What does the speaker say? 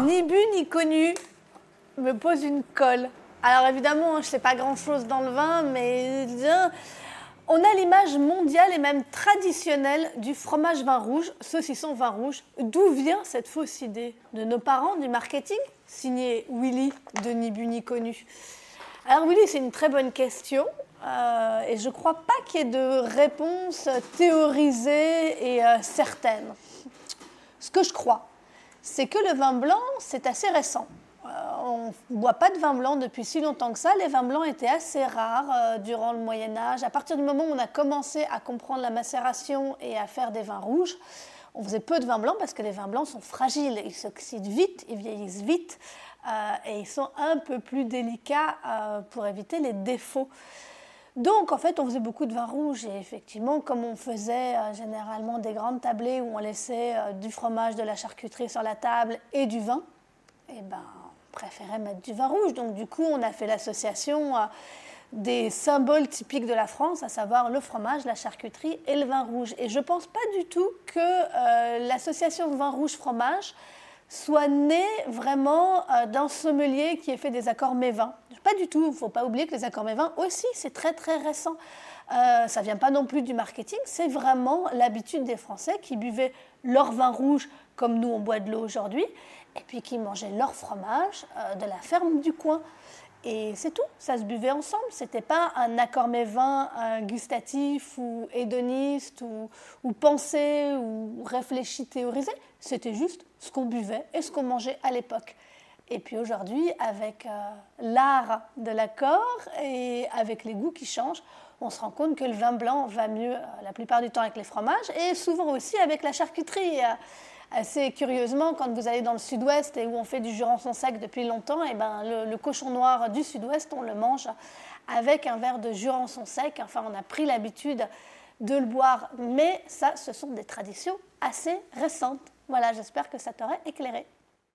ni bu ni connu me pose une colle. Alors évidemment, je sais pas grand-chose dans le vin, mais on a l'image mondiale et même traditionnelle du fromage vin rouge, saucisson vin rouge. D'où vient cette fausse idée de nos parents du marketing, signé Willy de Ni bu ni connu? Alors Willy, c'est une très bonne question. Euh, et je ne crois pas qu'il y ait de réponse théorisée et euh, certaine. Ce que je crois, c'est que le vin blanc, c'est assez récent. Euh, on ne boit pas de vin blanc depuis si longtemps que ça. Les vins blancs étaient assez rares durant le Moyen Âge. À partir du moment où on a commencé à comprendre la macération et à faire des vins rouges, on faisait peu de vins blancs parce que les vins blancs sont fragiles, ils s'oxydent vite, ils vieillissent vite et ils sont un peu plus délicats pour éviter les défauts. Donc, en fait, on faisait beaucoup de vin rouge. Et effectivement, comme on faisait euh, généralement des grandes tablées où on laissait euh, du fromage, de la charcuterie sur la table et du vin, eh ben, on préférait mettre du vin rouge. Donc, du coup, on a fait l'association euh, des symboles typiques de la France, à savoir le fromage, la charcuterie et le vin rouge. Et je ne pense pas du tout que l'association vin rouge-fromage soit né vraiment d'un sommelier qui ait fait des accords mévins. Pas du tout, il ne faut pas oublier que les accords mévins aussi, c'est très très récent. Euh, ça ne vient pas non plus du marketing, c'est vraiment l'habitude des Français qui buvaient leur vin rouge comme nous on boit de l'eau aujourd'hui, et puis qui mangeaient leur fromage euh, de la ferme du coin. Et c'est tout, ça se buvait ensemble. C'était pas un accord mévin gustatif ou hédoniste ou, ou pensé ou réfléchi, théorisé. C'était juste ce qu'on buvait et ce qu'on mangeait à l'époque. Et puis aujourd'hui, avec euh, l'art de l'accord et avec les goûts qui changent, on se rend compte que le vin blanc va mieux euh, la plupart du temps avec les fromages et souvent aussi avec la charcuterie. Euh, assez curieusement, quand vous allez dans le sud-ouest et où on fait du jurançon sec depuis longtemps, et eh ben, le, cochon noir du sud-ouest, on le mange avec un verre de jurançon sec. Enfin, on a pris l'habitude de le boire, mais ça, ce sont des traditions assez récentes. Voilà, j'espère que ça t'aurait éclairé.